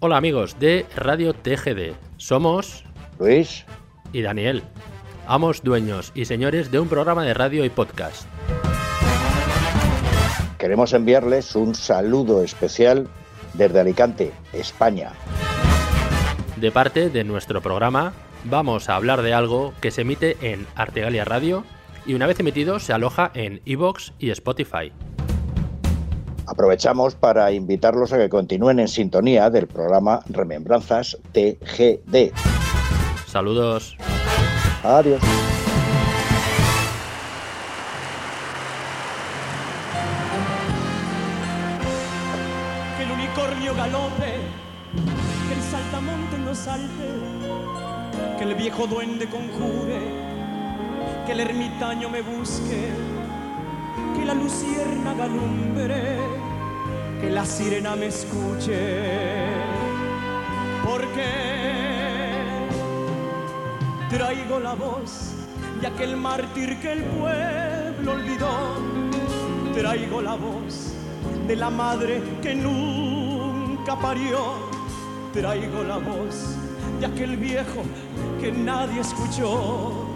Hola amigos de Radio TGD. Somos Luis y Daniel, amos, dueños y señores de un programa de radio y podcast. Queremos enviarles un saludo especial desde Alicante, España. De parte de nuestro programa, vamos a hablar de algo que se emite en Artegalia Radio y una vez emitido se aloja en iVoox y Spotify. Aprovechamos para invitarlos a que continúen en sintonía del programa Remembranzas TGD. Saludos. Adiós. que el unicornio galope, que el saltamonte no salte, que el viejo duende conjure, que el ermitaño me busque, que la lucierna galumbre, que la sirena me escuche, porque traigo la voz de aquel mártir que el pueblo olvidó, traigo la voz de la madre que nunca parió. Traigo la voz de aquel viejo que nadie escuchó.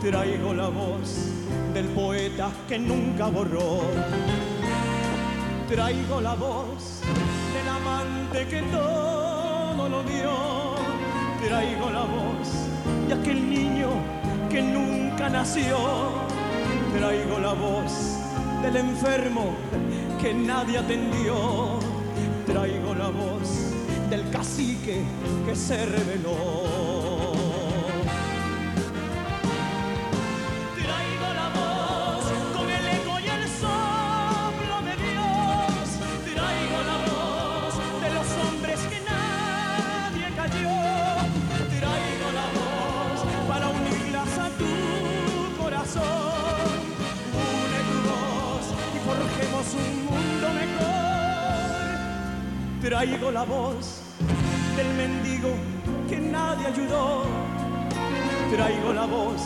Traigo la voz del poeta que nunca borró. Traigo la voz del amante que todo lo dio. Traigo la voz de aquel niño que nunca nació. Traigo la voz del enfermo que nadie atendió. Traigo la voz del cacique que se reveló. Traigo la voz del mendigo que nadie ayudó. Traigo la voz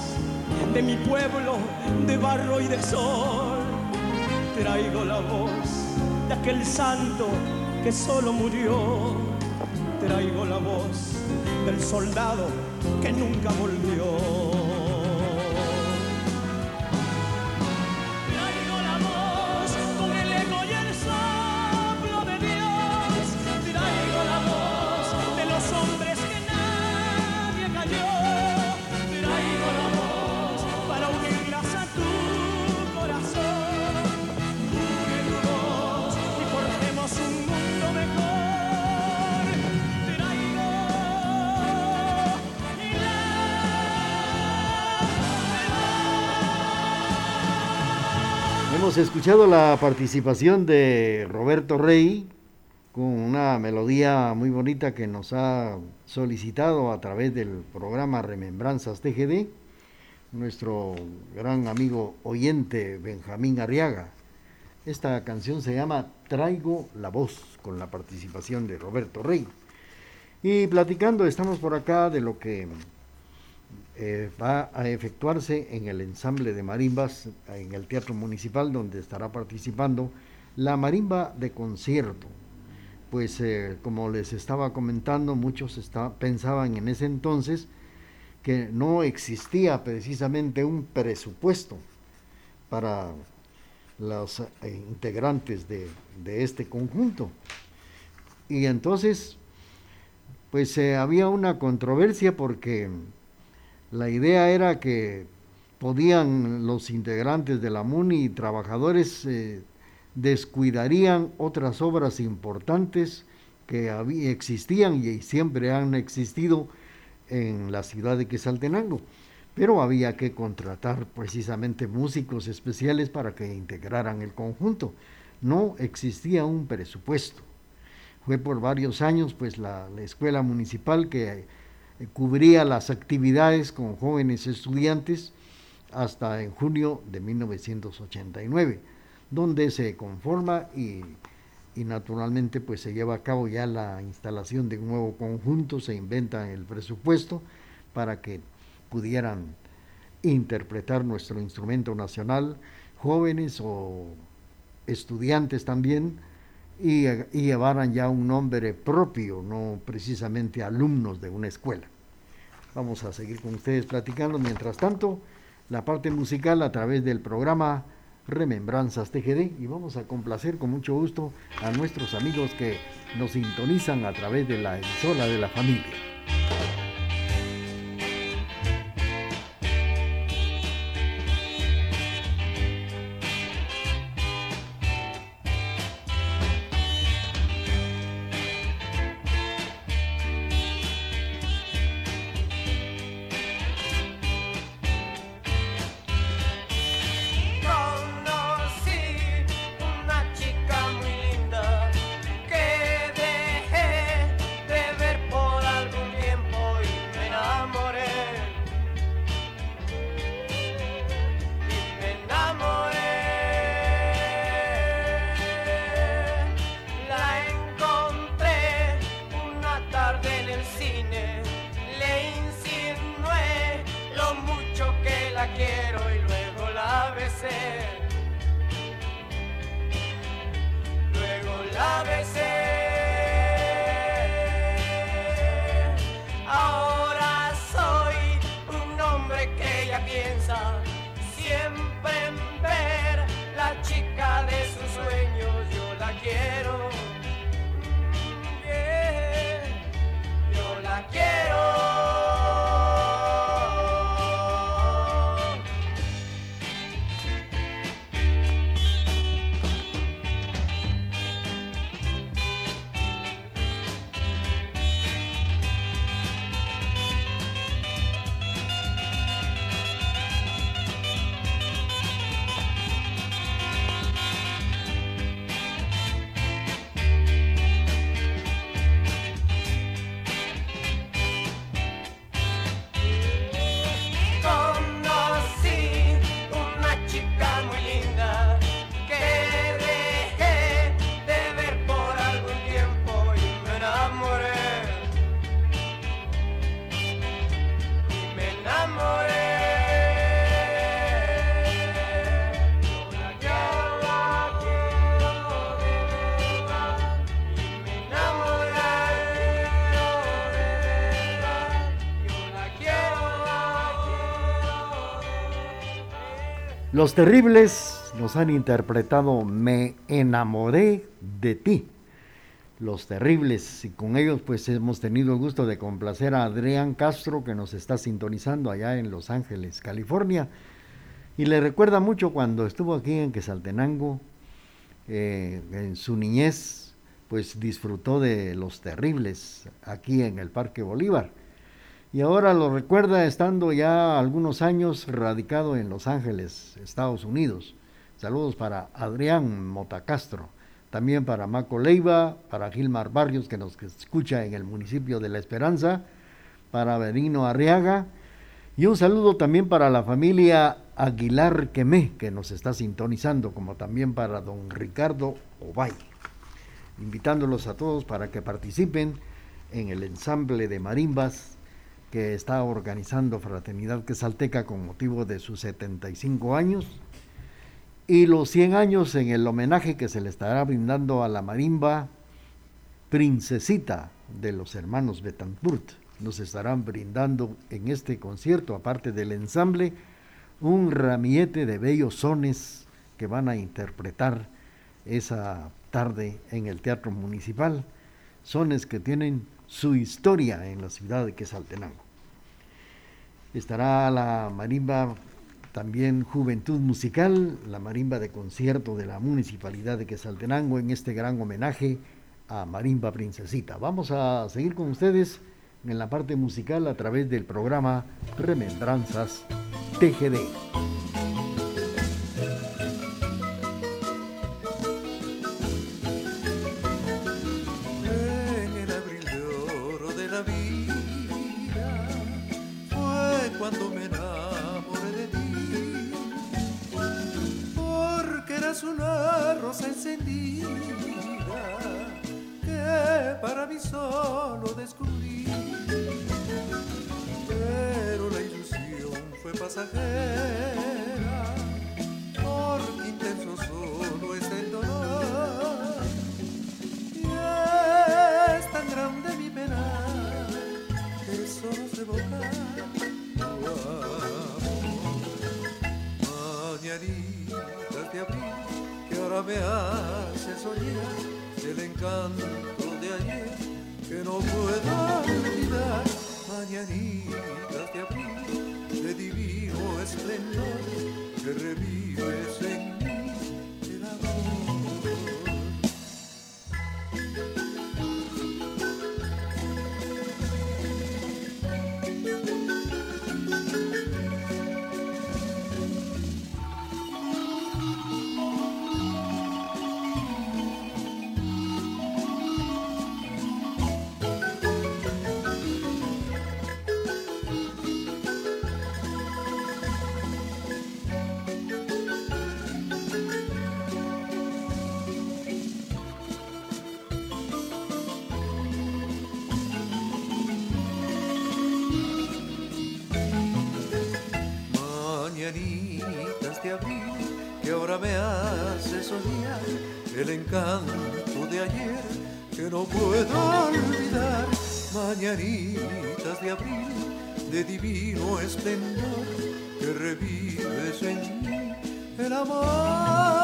de mi pueblo de barro y de sol. Traigo la voz de aquel santo que solo murió. Traigo la voz del soldado que nunca volvió. Escuchado la participación de Roberto Rey con una melodía muy bonita que nos ha solicitado a través del programa Remembranzas TGD, nuestro gran amigo oyente Benjamín Arriaga. Esta canción se llama Traigo la voz con la participación de Roberto Rey. Y platicando, estamos por acá de lo que eh, va a efectuarse en el ensamble de marimbas en el Teatro Municipal, donde estará participando la marimba de concierto. Pues eh, como les estaba comentando, muchos está- pensaban en ese entonces que no existía precisamente un presupuesto para los eh, integrantes de, de este conjunto. Y entonces, pues había una controversia porque la idea era que podían los integrantes de la MUNI y trabajadores eh, descuidarían otras obras importantes que existían y siempre han existido en la ciudad de Quetzaltenango. Pero había que contratar precisamente músicos especiales para que integraran el conjunto. No existía un presupuesto. Fue por varios años pues la, la escuela municipal que cubría las actividades con jóvenes estudiantes hasta en junio de 1989, donde se conforma y, y naturalmente pues se lleva a cabo ya la instalación de un nuevo conjunto, se inventa el presupuesto para que pudieran interpretar nuestro instrumento nacional, jóvenes o estudiantes también, y, llevaran ya un nombre propio, no precisamente alumnos de una escuela. Vamos a seguir con ustedes platicando. Mientras tanto, la parte musical a través del programa Remembranzas TGD y vamos a complacer con mucho gusto a nuestros amigos que nos sintonizan a través de la emisora de la familia. Los terribles nos han interpretado Me enamoré de ti. Los terribles, y con ellos pues hemos tenido el gusto de complacer a Adrián Castro que nos está sintonizando allá en Los Ángeles, California. Y le recuerda mucho cuando estuvo aquí en Quesaltenango, eh, en su niñez, pues disfrutó de los terribles aquí en el Parque Bolívar. Y ahora lo recuerda estando ya algunos años radicado en Los Ángeles, Estados Unidos. Saludos para Adrián Motacastro, también para Maco Leiva, para Gilmar Barrios, que nos escucha en el municipio de La Esperanza, para Benigno Arriaga, y un saludo también para la familia Aguilar Quemé, que nos está sintonizando, como también para don Ricardo Obay. Invitándolos a todos para que participen en el ensamble de marimbas que está organizando Fraternidad Quesalteca con motivo de sus 75 años y los 100 años en el homenaje que se le estará brindando a la marimba Princesita de los hermanos Betancourt. Nos estarán brindando en este concierto, aparte del ensamble, un ramillete de bellos sones que van a interpretar esa tarde en el Teatro Municipal. Sones que tienen su historia en la ciudad de Quesaltenango. Estará la marimba también Juventud Musical, la marimba de concierto de la Municipalidad de Quesaltenango en este gran homenaje a Marimba Princesita. Vamos a seguir con ustedes en la parte musical a través del programa Remembranzas TGD. Solo descubrí. Pero la ilusión fue pasajera, Mañanitas de abril que ahora me hace soñar el encanto de ayer que no puedo olvidar. Mañanitas de abril de divino esplendor que revives en mí el amor.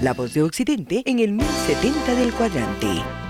La voz de Occidente en el 1070 del cuadrante.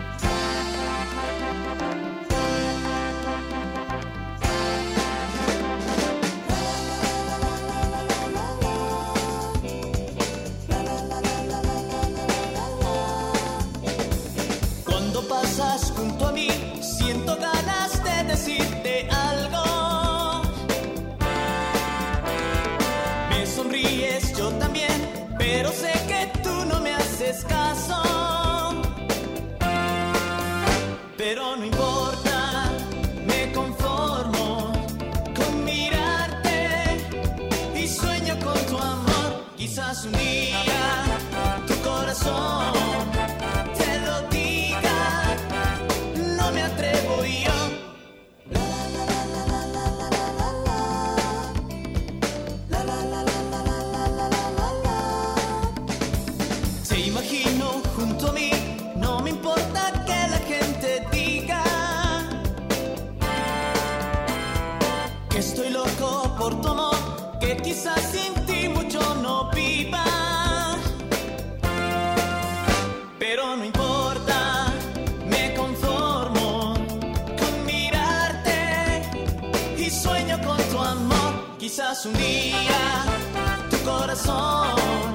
Un día tu corazón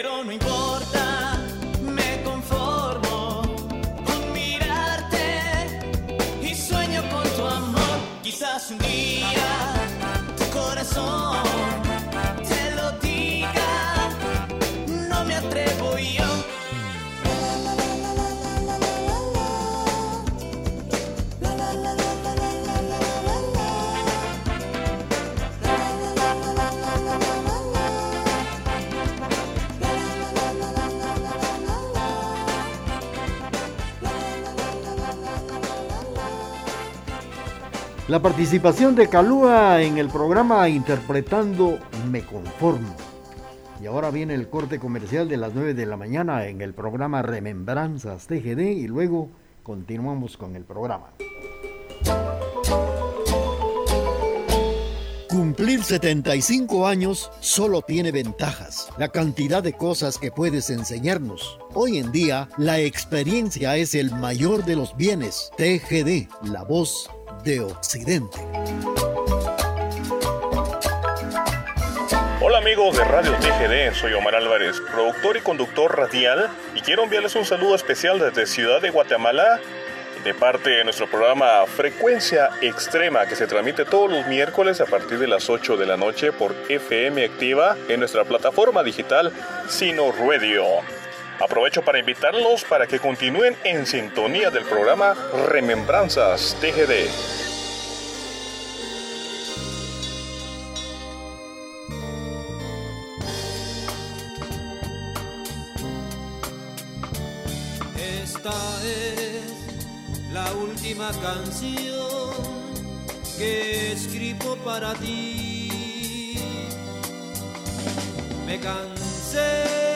Pero no importa, me conformo con mirarte y sueño con tu amor. Quizás un día tu corazón La participación de Calúa en el programa interpretando Me Conformo. Y ahora viene el corte comercial de las 9 de la mañana en el programa Remembranzas TGD y luego continuamos con el programa. Cumplir 75 años solo tiene ventajas, la cantidad de cosas que puedes enseñarnos. Hoy en día, la experiencia es el mayor de los bienes. TGD, la voz de Occidente. Hola amigos de Radio TGD, soy Omar Álvarez, productor y conductor radial y quiero enviarles un saludo especial desde Ciudad de Guatemala de parte de nuestro programa Frecuencia Extrema que se transmite todos los miércoles a partir de las 8 de la noche por FM Activa en nuestra plataforma digital Sino Radio. Aprovecho para invitarlos para que continúen en sintonía del programa Remembranzas TGD. Esta es la última canción que escribo para ti. Me cansé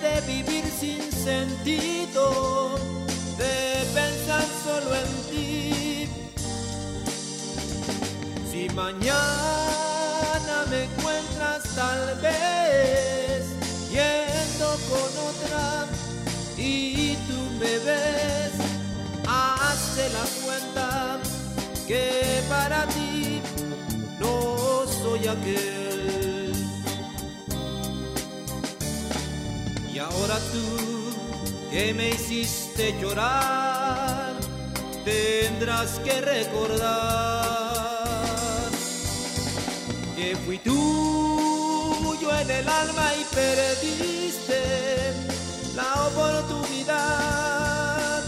de vivir sin sentido, de pensar solo en ti. Si mañana me encuentras tal vez yendo con otra y tú me ves, hazte la cuenta que para ti no soy aquel. Ahora tú que me hiciste llorar, tendrás que recordar que fui tuyo en el alma y perdiste la oportunidad.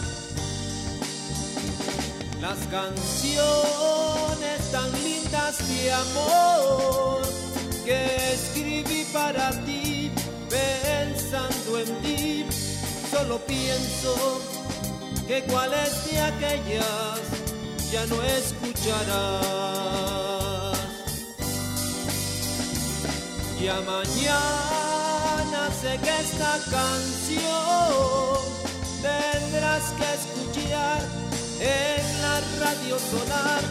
Las canciones tan lindas de amor que escribí para ti, pensando en ti, solo pienso que cuáles de aquellas ya no escucharás. Ya mañana sé que esta canción tendrás que escuchar en la radio sonar.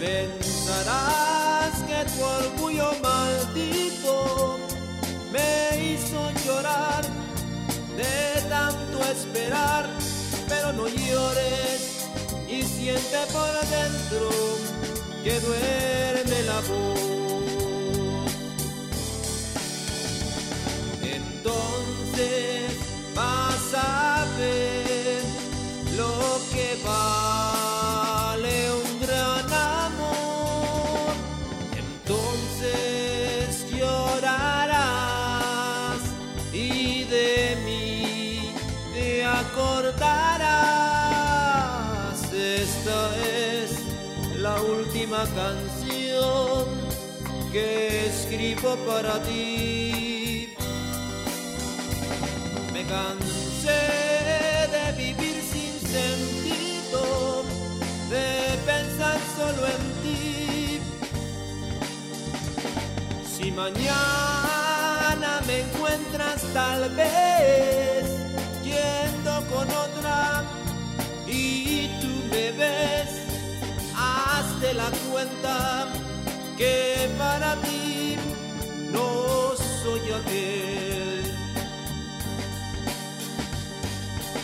Pensarás que tu orgullo maldito me hizo llorar de tanto esperar, pero no llores y siente por dentro que duerme la voz. Canción que escribo para ti. Me cansé de vivir sin sentido, de pensar solo en ti. Si mañana me encuentras tal vez yendo con otra y tú me ves, hazte la cuenta que para ti no soy aquel.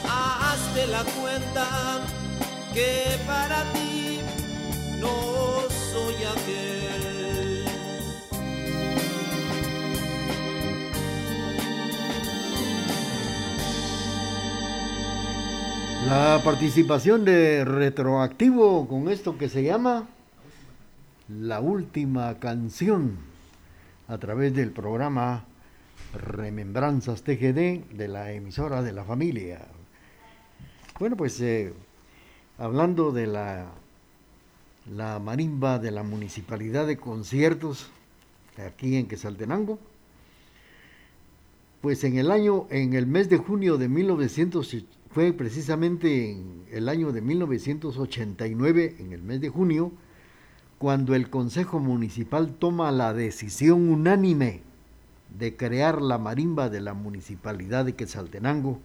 hazte la cuenta que para ti no soy aquel. La participación de Retroactivo con esto que se llama La Última Canción a través del programa Remembranzas TGD de la emisora de la familia. Bueno, pues eh, hablando de la, la marimba de la Municipalidad de Conciertos aquí en Quesaltenango, pues en el año, en el mes de junio de 1900, fue precisamente en el año de 1989, en el mes de junio, cuando el Consejo Municipal toma la decisión unánime de crear la marimba de la Municipalidad de Quetzaltenango,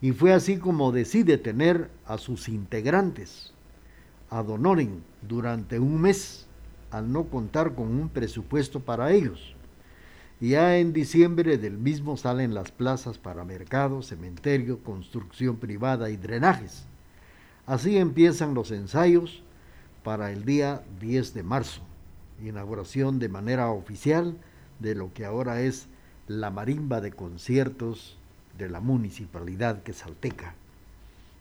y fue así como decide tener a sus integrantes ad honorem durante un mes, al no contar con un presupuesto para ellos. Ya en diciembre del mismo salen las plazas para mercado, cementerio, construcción privada y drenajes. Así empiezan los ensayos para el día 10 de marzo, inauguración de manera oficial de lo que ahora es la marimba de conciertos de la municipalidad quesalteca.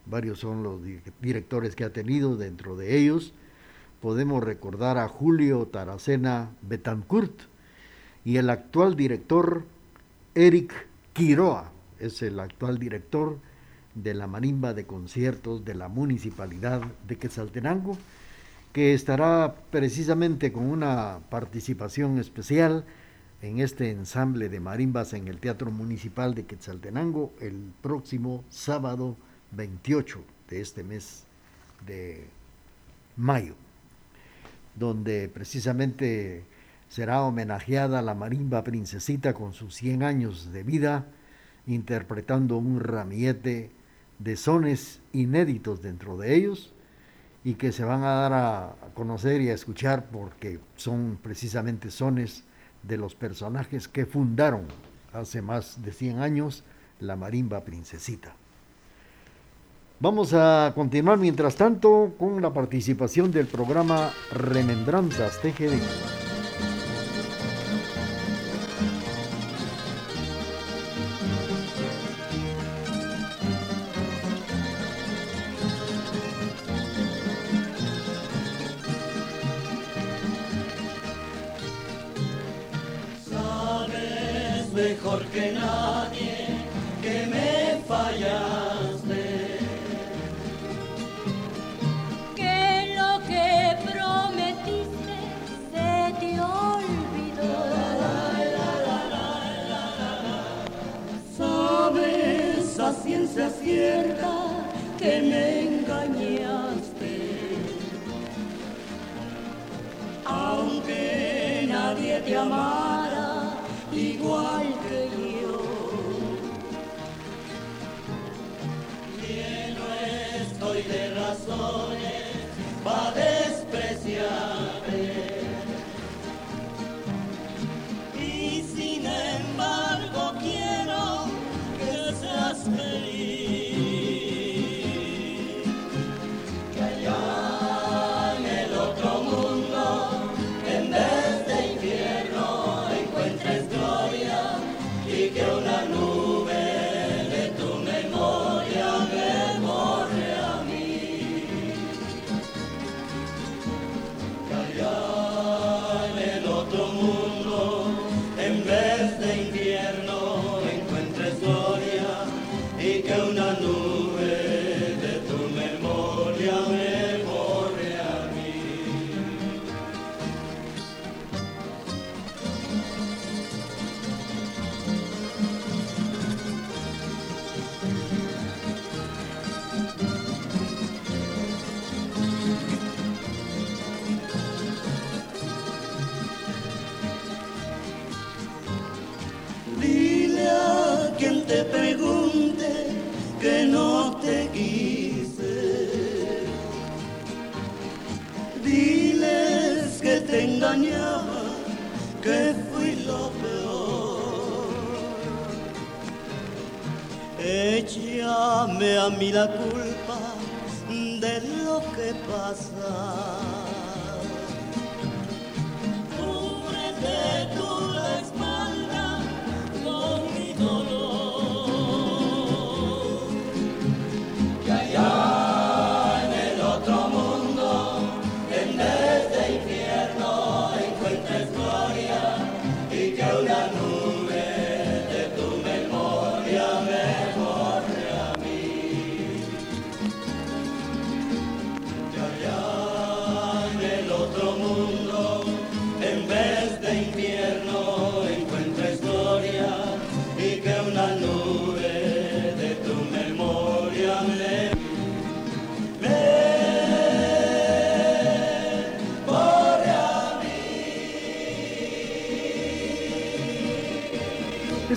Varios son los di- directores que ha tenido, dentro de ellos podemos recordar a Julio Taracena Betancourt y el actual director Eric Quiroa, es el actual director de la marimba de conciertos de la municipalidad de Quetzaltenango, que estará precisamente con una participación especial en este ensamble de marimbas en el Teatro Municipal de Quetzaltenango el próximo sábado 28 de este mes de mayo, donde precisamente será homenajeada la marimba princesita con sus 100 años de vida, interpretando un ramillete de sones inéditos dentro de ellos y que se van a dar a conocer y a escuchar porque son precisamente sones de los personajes que fundaron hace más de 100 años la marimba princesita. Vamos a continuar mientras tanto con la participación del programa Remembranzas TGD. Échame a mí la culpa de lo que pasa.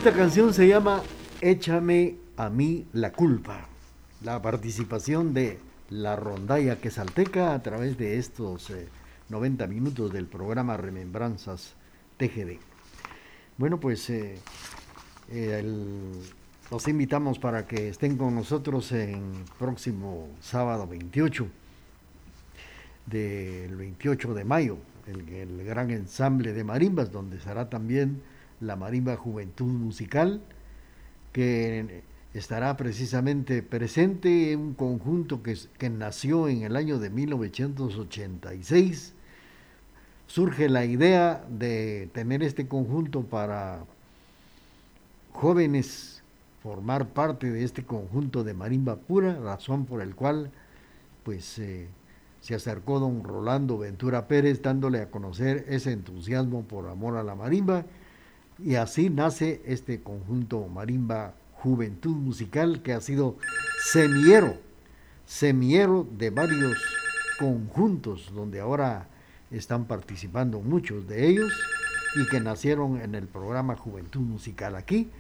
Esta canción se llama Échame a mí la culpa. La participación de la rondalla quesalteca a través de estos eh, 90 minutos del programa Remembranzas TGD. Bueno, pues eh, eh, los invitamos para que estén con nosotros en próximo sábado 28 del 28 de mayo el, el gran ensamble de marimbas, donde estará también la Marimba Juventud Musical, que estará precisamente presente en un conjunto que, nació en el año de 1986. Surge la idea de tener este conjunto para jóvenes formar parte de este conjunto de marimba pura, razón por el cual pues eh, se acercó don Rolando Ventura Pérez dándole a conocer ese entusiasmo por amor a la marimba y así nace este conjunto marimba Juventud Musical que ha sido semiero, semiero de varios conjuntos donde ahora están participando muchos de ellos y que nacieron en el programa Juventud Musical aquí.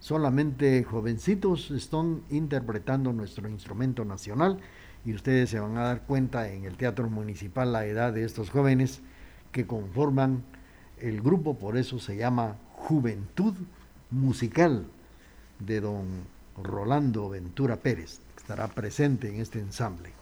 Solamente jovencitos están interpretando nuestro instrumento nacional y ustedes se van a dar cuenta en el Teatro Municipal la edad de estos jóvenes que conforman el grupo, por eso se llama Juventud Musical de don Rolando Ventura Pérez, que estará presente en este ensamble.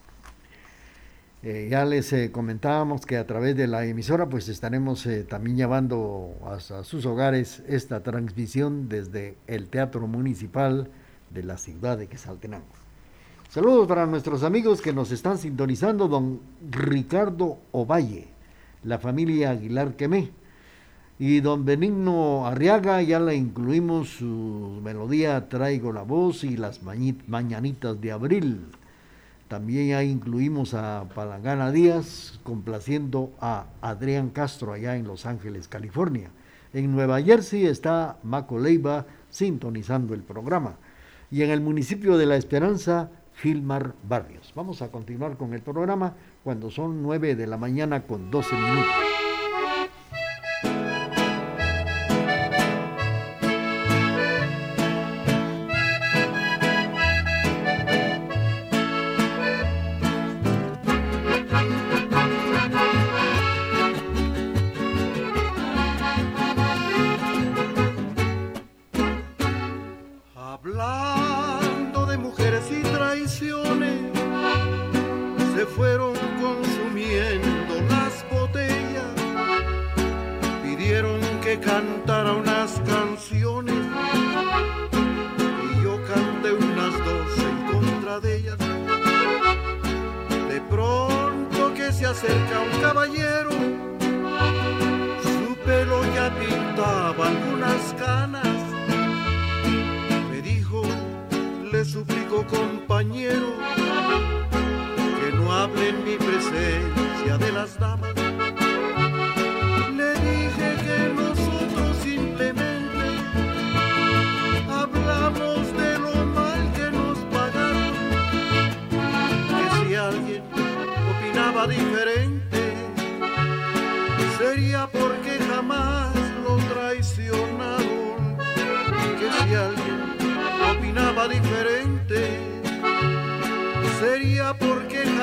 Eh, ya les eh, comentábamos que a través de la emisora pues estaremos eh, también llevando hasta sus hogares esta transmisión desde el Teatro Municipal de la ciudad de Quetzaltenango. Saludos para nuestros amigos que nos están sintonizando, don Ricardo Ovalle, la familia Aguilar Quemé, y don Benigno Arriaga, ya le incluimos su melodía Traigo la voz y las mañanitas de abril. También ya incluimos a Palangana Díaz, complaciendo a Adrián Castro allá en Los Ángeles, California. En Nueva Jersey está Maco Leiva sintonizando el programa. Y en el municipio de La Esperanza, Gilmar Barrios. Vamos a continuar con el programa cuando son 9 de la mañana con 12 minutos. Le suplico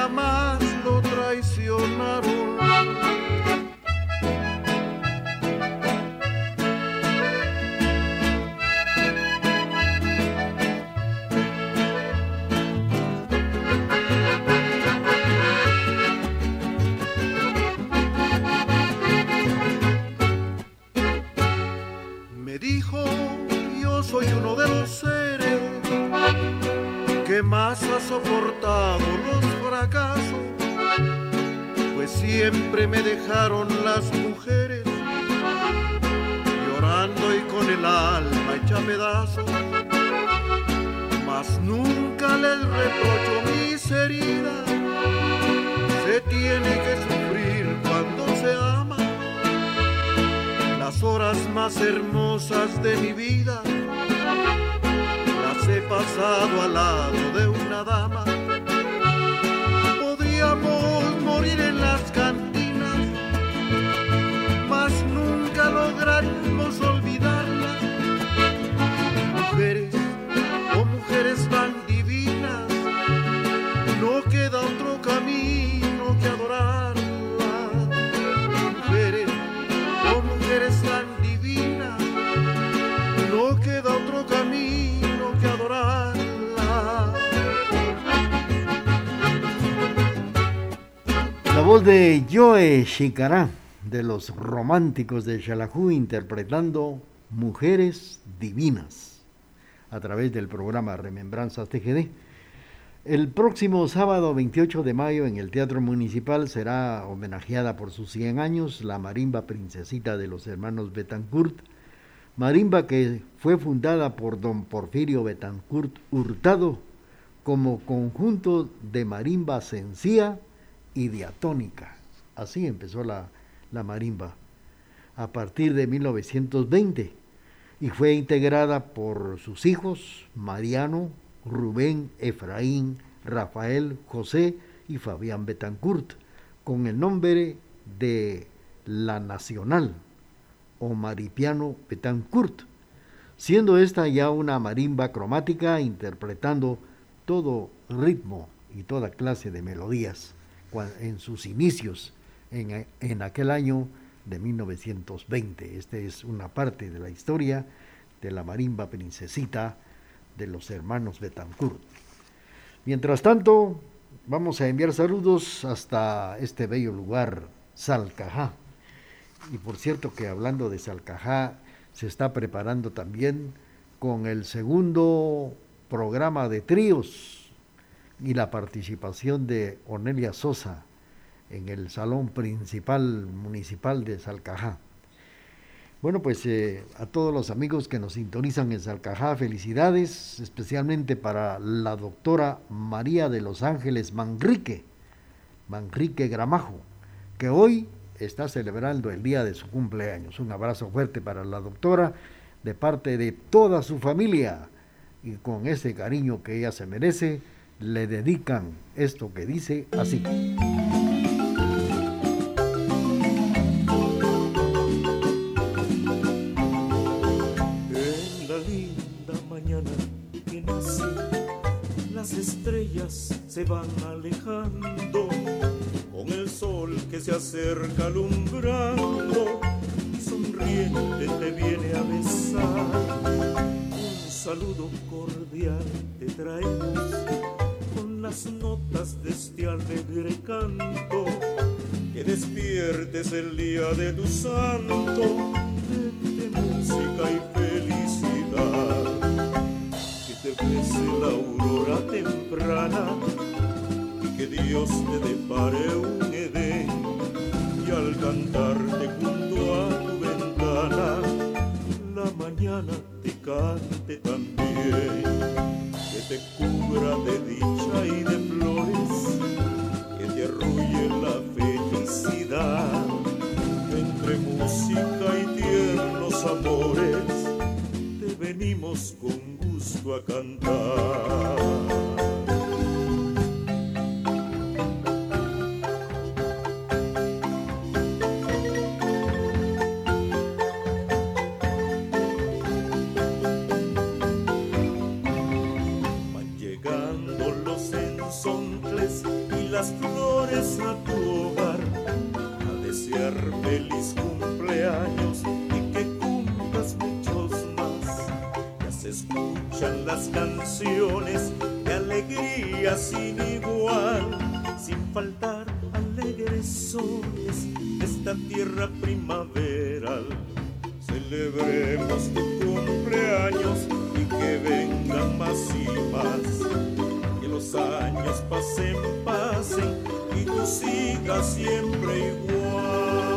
jamás lo traicionaron. Más hermosas de mi vida las he pasado al lado de una dama. Voz de Joe Chicará, de los románticos de Xalajú interpretando Mujeres Divinas a través del programa Remembranzas TGD. El próximo sábado 28 de mayo en el Teatro Municipal será homenajeada por sus 100 años la marimba princesita de los hermanos Betancourt, marimba que fue fundada por don Porfirio Betancourt Hurtado como conjunto de marimba sencilla y diatónica. Así empezó la, la marimba a partir de 1920 y fue integrada por sus hijos Mariano, Rubén, Efraín, Rafael, José y Fabián Betancourt, con el nombre de La Nacional o Maripiano Betancourt, siendo esta ya una marimba cromática interpretando todo ritmo y toda clase de melodías en sus inicios en, en aquel año de 1920. Esta es una parte de la historia de la marimba princesita de los hermanos Betancourt. Mientras tanto, vamos a enviar saludos hasta este bello lugar, Salcajá. Y por cierto que hablando de Salcajá, se está preparando también con el segundo programa de tríos y la participación de Onelia Sosa en el salón principal municipal de Salcajá. Bueno, pues eh, a todos los amigos que nos sintonizan en Salcajá, felicidades, especialmente para la doctora María de los Ángeles Manrique, Manrique Gramajo, que hoy está celebrando el día de su cumpleaños. Un abrazo fuerte para la doctora de parte de toda su familia y con ese cariño que ella se merece, le dedican esto que dice así. En la linda mañana que nace, las estrellas se van alejando, con el sol que se acerca alumbrando, sonriente te viene a besar. Un saludo cordial te traemos las notas de este alegre canto. Que despiertes el día de tu santo de música y felicidad. Que te bese la aurora temprana flores a tu hogar a desear feliz cumpleaños y que cumplas muchos más. Ya se escuchan las canciones de alegría sin igual, sin faltar alegres sones de esta tierra primaveral. Celebremos tu cumpleaños y que vengan más y más. Años pasen, pasen y tú sigas siempre igual.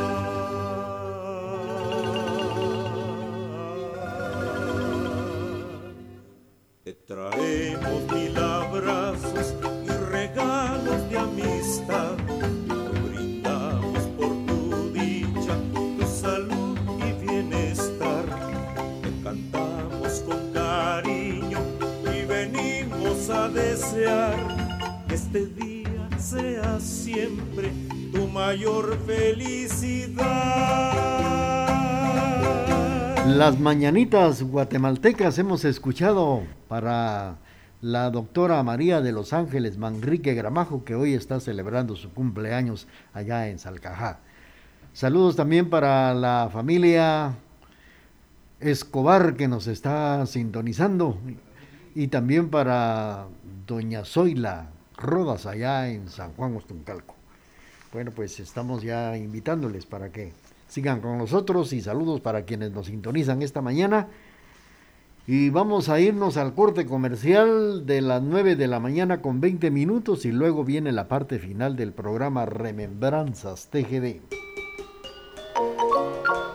Las mañanitas guatemaltecas hemos escuchado para la doctora María de los Ángeles Manrique Gramajo, que hoy está celebrando su cumpleaños allá en Salcajá. Saludos también para la familia Escobar que nos está sintonizando y también para doña Zoila Rodas allá en San Juan Ostuncalco. Bueno, pues estamos ya invitándoles para que sigan con nosotros y saludos para quienes nos sintonizan esta mañana. Y vamos a irnos al corte comercial de las 9 de la mañana con 20 minutos y luego viene la parte final del programa Remembranzas TGD.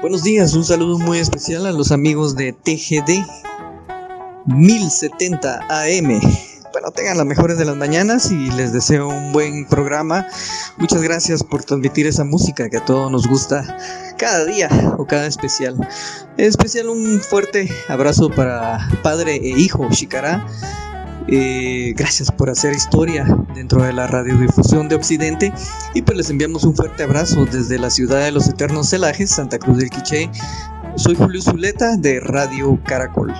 Buenos días, un saludo muy especial a los amigos de TGD 1070 AM. Bueno, tengan las mejores de las mañanas y les deseo un buen programa. Muchas gracias por transmitir esa música que a todos nos gusta cada día o cada especial. En especial un fuerte abrazo para padre e hijo Shikara. Eh, gracias por hacer historia dentro de la radiodifusión de Occidente y pues les enviamos un fuerte abrazo desde la ciudad de los eternos celajes, Santa Cruz del Quiché. Soy Julio Zuleta de Radio Caracol.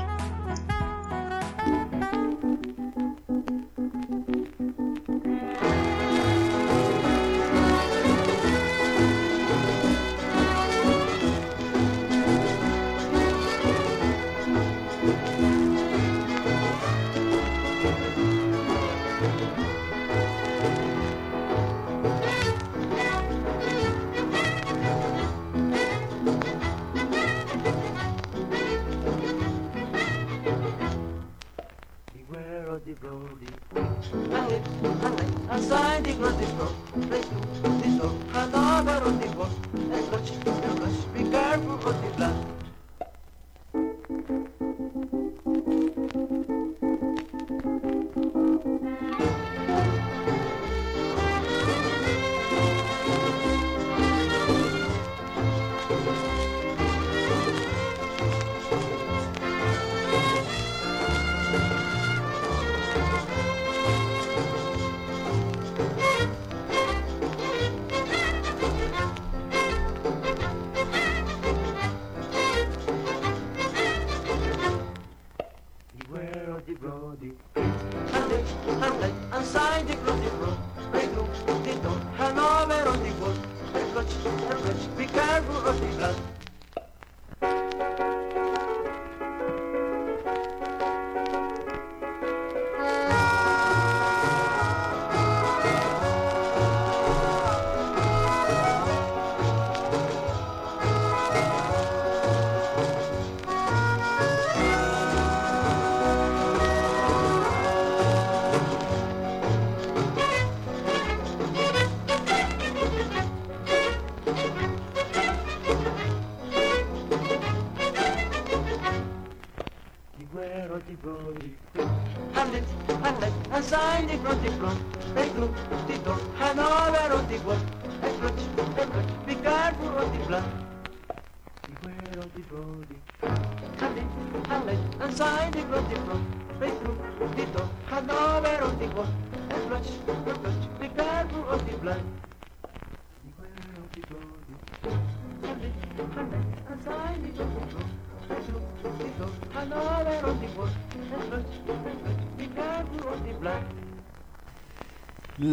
sai de cruz de cruz, de cruz, de tom, Hannover ou de Wolf, de Klutsch, de Klutsch, Picarbo ou de Blanc.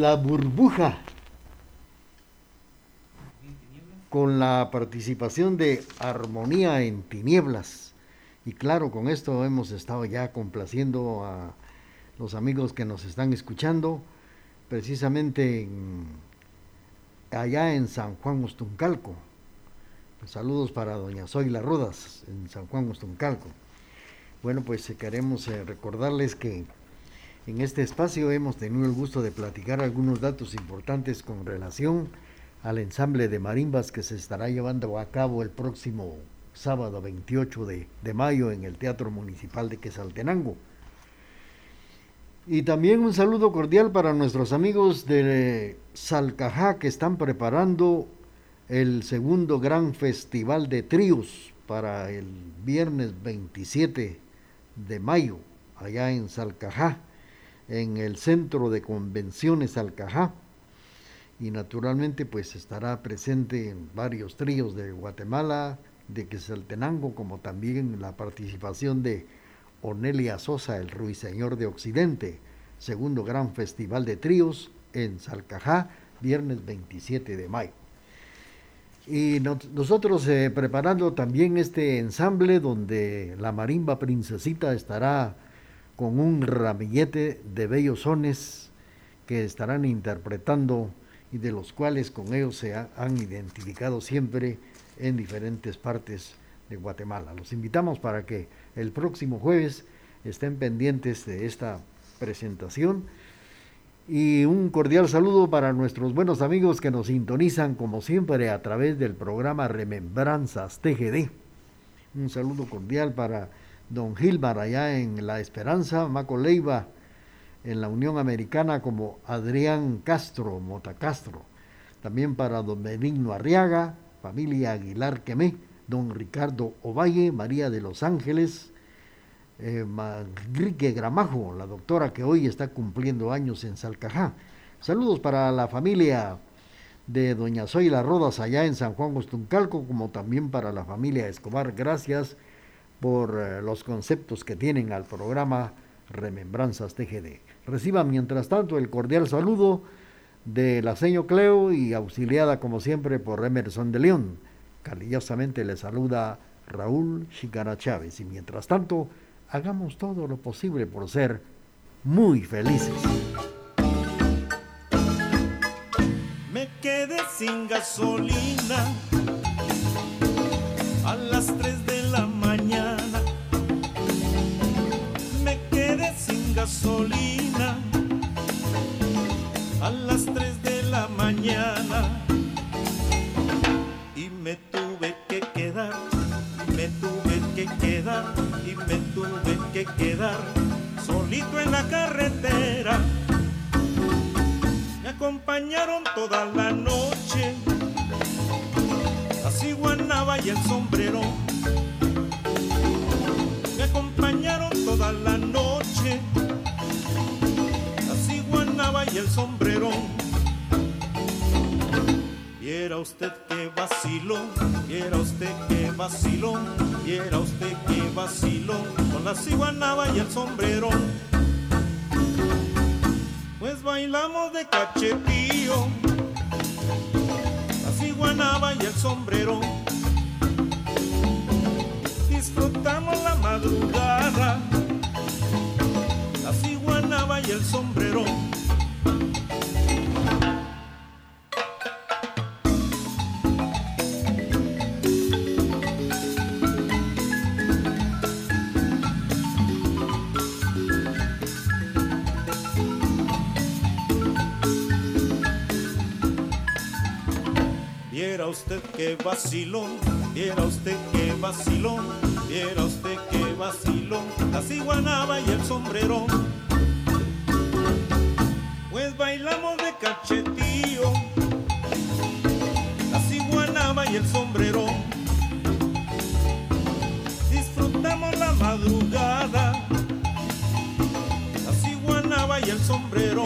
La burbuja. Con la participación de Armonía en Tinieblas. Y claro, con esto hemos estado ya complaciendo a los amigos que nos están escuchando, precisamente en- allá en San Juan Ostuncalco. Pues saludos para doña Zoila Rodas en San Juan Ostuncalco. Bueno, pues eh, queremos eh, recordarles que en este espacio hemos tenido el gusto de platicar algunos datos importantes con relación al ensamble de marimbas que se estará llevando a cabo el próximo sábado 28 de, de mayo en el Teatro Municipal de Quesaltenango. Y también un saludo cordial para nuestros amigos de Salcajá que están preparando el segundo gran festival de tríos para el viernes 27 de mayo, allá en Salcajá, en el Centro de Convenciones Salcajá. y naturalmente pues estará presente en varios tríos de Guatemala, de Quetzaltenango, como también la participación de Onelia Sosa, el ruiseñor de Occidente, segundo gran festival de tríos en Salcajá, viernes 27 de mayo. Y nosotros eh, preparando también este ensamble donde la marimba princesita estará con un ramillete de bellos sones que estarán interpretando y de los cuales con ellos se han identificado siempre en diferentes partes de Guatemala. Los invitamos para que el próximo jueves estén pendientes de esta presentación y un cordial saludo para nuestros buenos amigos que nos sintonizan como siempre a través del programa Remembranzas TGD. Un saludo cordial para don Gilmar allá en La Esperanza, Maco Leiva en la Unión Americana como Adrián Castro, Mota Castro. También para don Benigno Arriaga, familia Aguilar Quemé, don Ricardo Ovalle, María de los Ángeles, eh, Gramajo, la doctora que hoy está cumpliendo años en Salcajá. Saludos para la familia de doña Zoila Rodas allá en San Juan Gostuncalco, como también para la familia Escobar. Gracias por eh, los conceptos que tienen al programa Remembranzas TGD. Reciba mientras tanto el cordial saludo de la seño Cleo y auxiliada como siempre por Emerson de León. Cariñosamente le saluda Raúl Chicara Chávez y mientras tanto hagamos todo lo posible por ser muy felices. Me quedé sin gasolina gasolina a las 3 de la mañana. Y me tuve que quedar, me tuve que quedar y me tuve que quedar solito en la carretera. Me acompañaron toda la noche, la ciguanaba y el sombrero. Viera usted que vaciló, viera usted que vaciló, viera usted que vaciló con la ciguanaba y el sombrero. Pues bailamos de cachetío, la ciguanaba y el sombrero. Disfrutamos la madrugada, la ciguanaba y el sombrero. Usted que vacilón, viera usted que vacilón, viera usted que vacilón, la ciguanaba y el sombrero. Pues bailamos de cachetío, la ciguanaba y el sombrero. Disfrutamos la madrugada, la ciguanaba y el sombrero.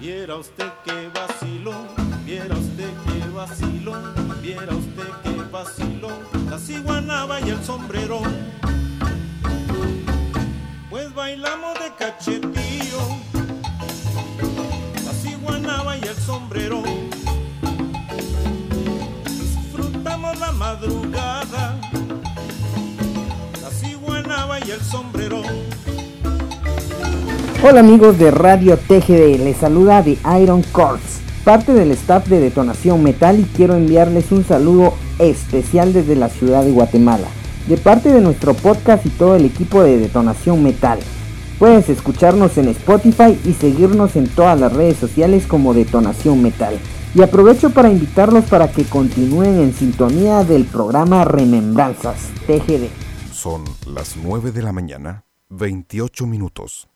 Viera usted que vacilón, vacilón, viera usted que vacilón, la ciguanaba y el sombrero. Pues bailamos de cachetío, la ciguanaba y el sombrero. Disfrutamos la madrugada, la ciguanaba y el sombrero. Hola amigos de Radio TGD, les saluda The Iron Corps, parte del staff de Detonación Metal y quiero enviarles un saludo especial desde la ciudad de Guatemala, de parte de nuestro podcast y todo el equipo de Detonación Metal. Puedes escucharnos en Spotify y seguirnos en todas las redes sociales como Detonación Metal. Y aprovecho para invitarlos para que continúen en sintonía del programa Remembranzas TGD. Son las 9 de la mañana, 28 minutos.